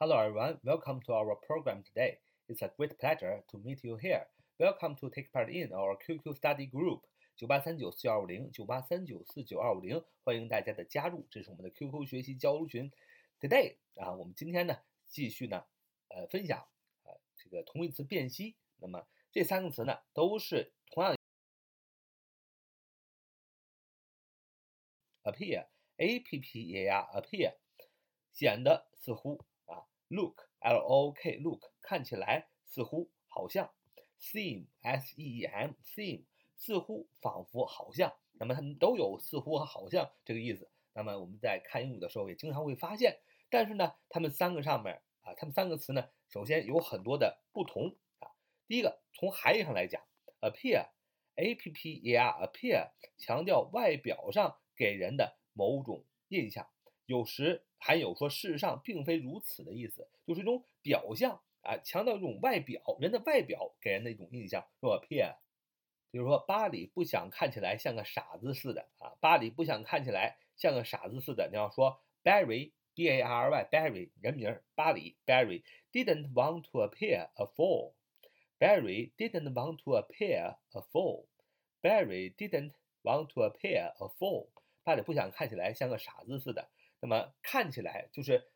Hello everyone, welcome to our program today. It's a great pleasure to meet you here. Welcome to take part in our QQ study group 九八三九四九二五零九八三九四九二五零，欢迎大家的加入，这是我们的 QQ 学习交流群。Today 啊，我们今天呢继续呢呃分享啊这个同义词辨析。那么这三个词呢都是同样 appear a p p e a r appear 显得似乎 look l o k look 看起来似乎好像 seem s e e m seem 似乎仿佛好像，那么它们都有似乎和好像这个意思。那么我们在看英语的时候也经常会发现，但是呢，它们三个上面啊，它们三个词呢，首先有很多的不同啊。第一个，从含义上来讲，appear，a p p e r appear 强调外表上给人的某种印象，有时含有说事实上并非如此的意思，就是一种表象啊，强调一种外表，人的外表给人的一种印象，说 appear。比如说，巴里不想看起来像个傻子似的啊！巴里不想看起来像个傻子似的。你要说，Barry，B A R Y，Barry 人名，巴里，Barry didn't want to appear a fool。Barry didn't want to appear a fool。Barry didn't want to appear a fool。巴里不想看起来像个傻子似的。那么看起来就是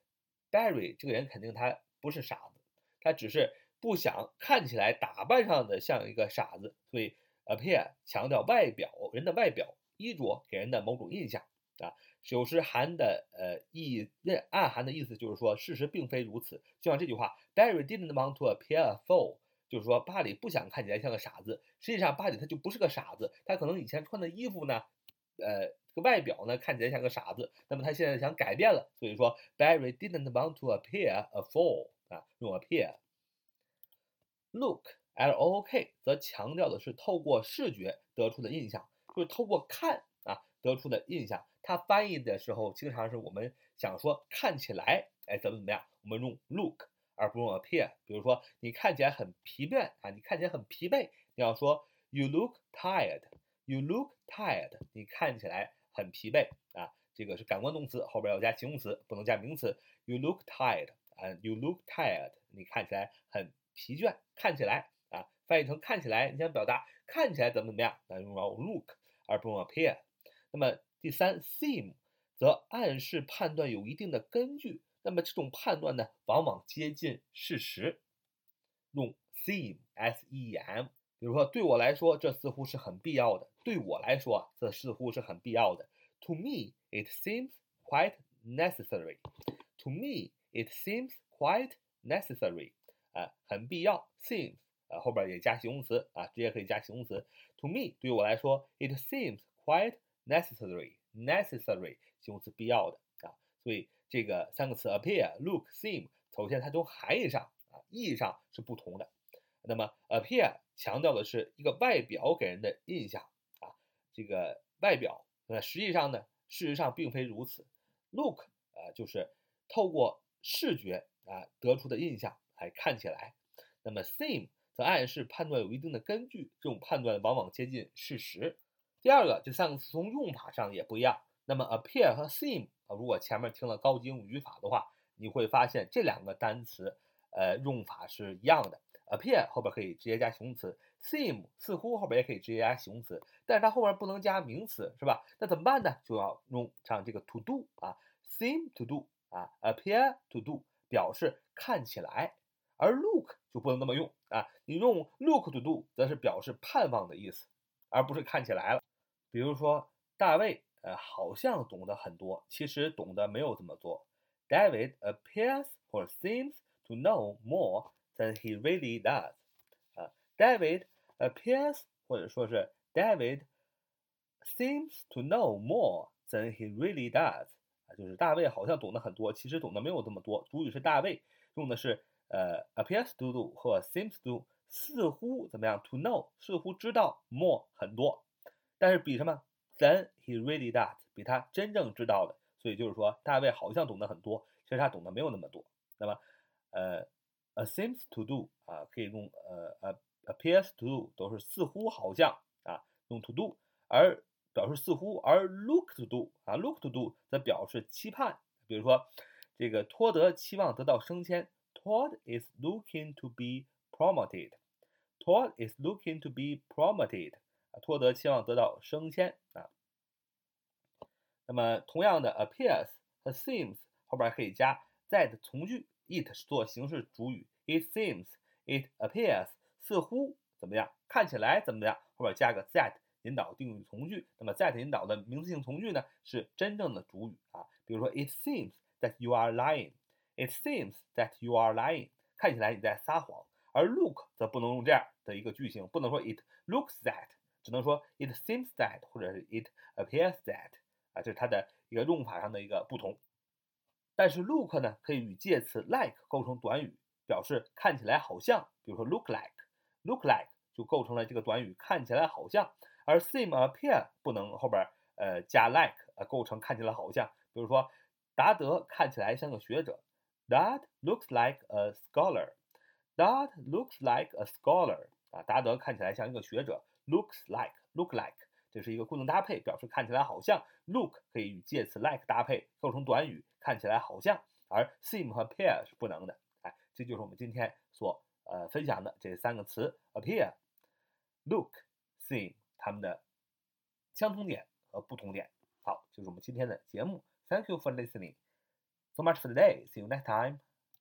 Barry 这个人肯定他不是傻子，他只是不想看起来打扮上的像一个傻子，所以。appear 强调外表，人的外表衣着给人的某种印象啊，有时含的呃意那暗含的意思就是说事实并非如此。就像这句话，Barry didn't want to appear a fool，就是说巴里不想看起来像个傻子。实际上巴里他就不是个傻子，他可能以前穿的衣服呢，呃这个外表呢看起来像个傻子，那么他现在想改变了，所以说 Barry didn't want to appear a fool 啊，用 appear。Look。L O O K 则强调的是透过视觉得出的印象，就是透过看啊得出的印象。它翻译的时候，经常是我们想说看起来，哎怎么怎么样，我们用 look 而不用 appear。比如说你看起来很疲惫啊，你看起来很疲惫，你要说 You look tired You look tired，你看起来很疲惫啊。这个是感官动词，后边要加形容词，不能加名词。You look tired，啊，You look tired，你看起来很疲倦，看起来啊。翻译成看起来，你想表达看起来怎么怎么样，那用到 look 而不用 appear。那么第三，seem 则暗示判断有一定的根据，那么这种判断呢，往往接近事实，用 seem，s e e m。比如说，对我来说，这似乎是很必要的。对我来说，这似乎是很必要的。To me, it seems quite necessary. To me, it seems quite necessary. 啊，很必要，seems。呃，后边也加形容词啊，直接可以加形容词。To me，对于我来说，it seems quite necessary。necessary 形容词必要的啊，所以这个三个词 appear、look、seem，首先它从含义上啊，意义上是不同的。那么 appear 强调的是一个外表给人的印象啊，这个外表那实际上呢，事实上并非如此。look 啊，就是透过视觉啊得出的印象，还看起来。那么 seem。则暗示判断有一定的根据，这种判断往往接近事实。第二个，这三个词从用法上也不一样。那么 appear 和 seem 啊，如果前面听了高级英语语法的话，你会发现这两个单词，呃，用法是一样的。Appear 后边可以直接加形容词，seem 似乎后边也可以直接加形容词，但是它后边不能加名词，是吧？那怎么办呢？就要用上这个 to do 啊，seem to do 啊，appear to do 表示看起来。而 look 就不能那么用啊，你用 look to do 则是表示盼望的意思，而不是看起来了。比如说，大卫呃好像懂得很多，其实懂得没有这么多。David appears or seems to know more than he really does。啊，David appears 或者说是 David seems to know more than he really does。啊，就是大卫好像懂得很多，其实懂得没有这么多。主语是大卫，用的是。呃，appears to do 或 seems to，似乎怎么样？To know，似乎知道 more 很多，但是比什么？Than he really does，比他真正知道的。所以就是说，大卫好像懂得很多，其实他懂得没有那么多。那么，呃，a seems to do 啊，可以用呃呃 appears to do 都是似乎好像啊，用 to do，而表示似乎，而 look to do 啊，look to do 则表示期盼。比如说。这个托德期望得到升迁，Todd is looking to be promoted。Todd is looking to be promoted。啊，托德期望得到升迁啊。那么同样的，appears 和 seems 后边可以加 that 从句，it 做形式主语，it seems，it appears，似乎怎么样，看起来怎么样，后边加个 that 引导定语从句。那么 that 引导的名词性从句呢，是真正的主语啊。比如说，it seems that you are lying，it seems that you are lying，看起来你在撒谎。而 look 则不能用这样的一个句型，不能说 it looks that，只能说 it seems that，或者是 it appears that。啊，这是它的一个用法上的一个不同。但是 look 呢，可以与介词 like 构成短语，表示看起来好像。比如说 look like，look like 就构成了这个短语，看起来好像。而 seem、appear 不能后边呃加 like，呃构成看起来好像。比如说达德看起来像个学者，That looks like a scholar。That looks like a scholar。啊，达德看起来像一个学者，looks like，look like。这是一个固定搭配，表示看起来好像。Look 可以与介词 like 搭配，构成短语，看起来好像。而 seem 和 appear 是不能的。哎，这就是我们今天所呃分享的这三个词：appear、look、seem，它们的相同点和不同点。好，就是我们今天的节目。Thank you for listening. So much for today. See you next time.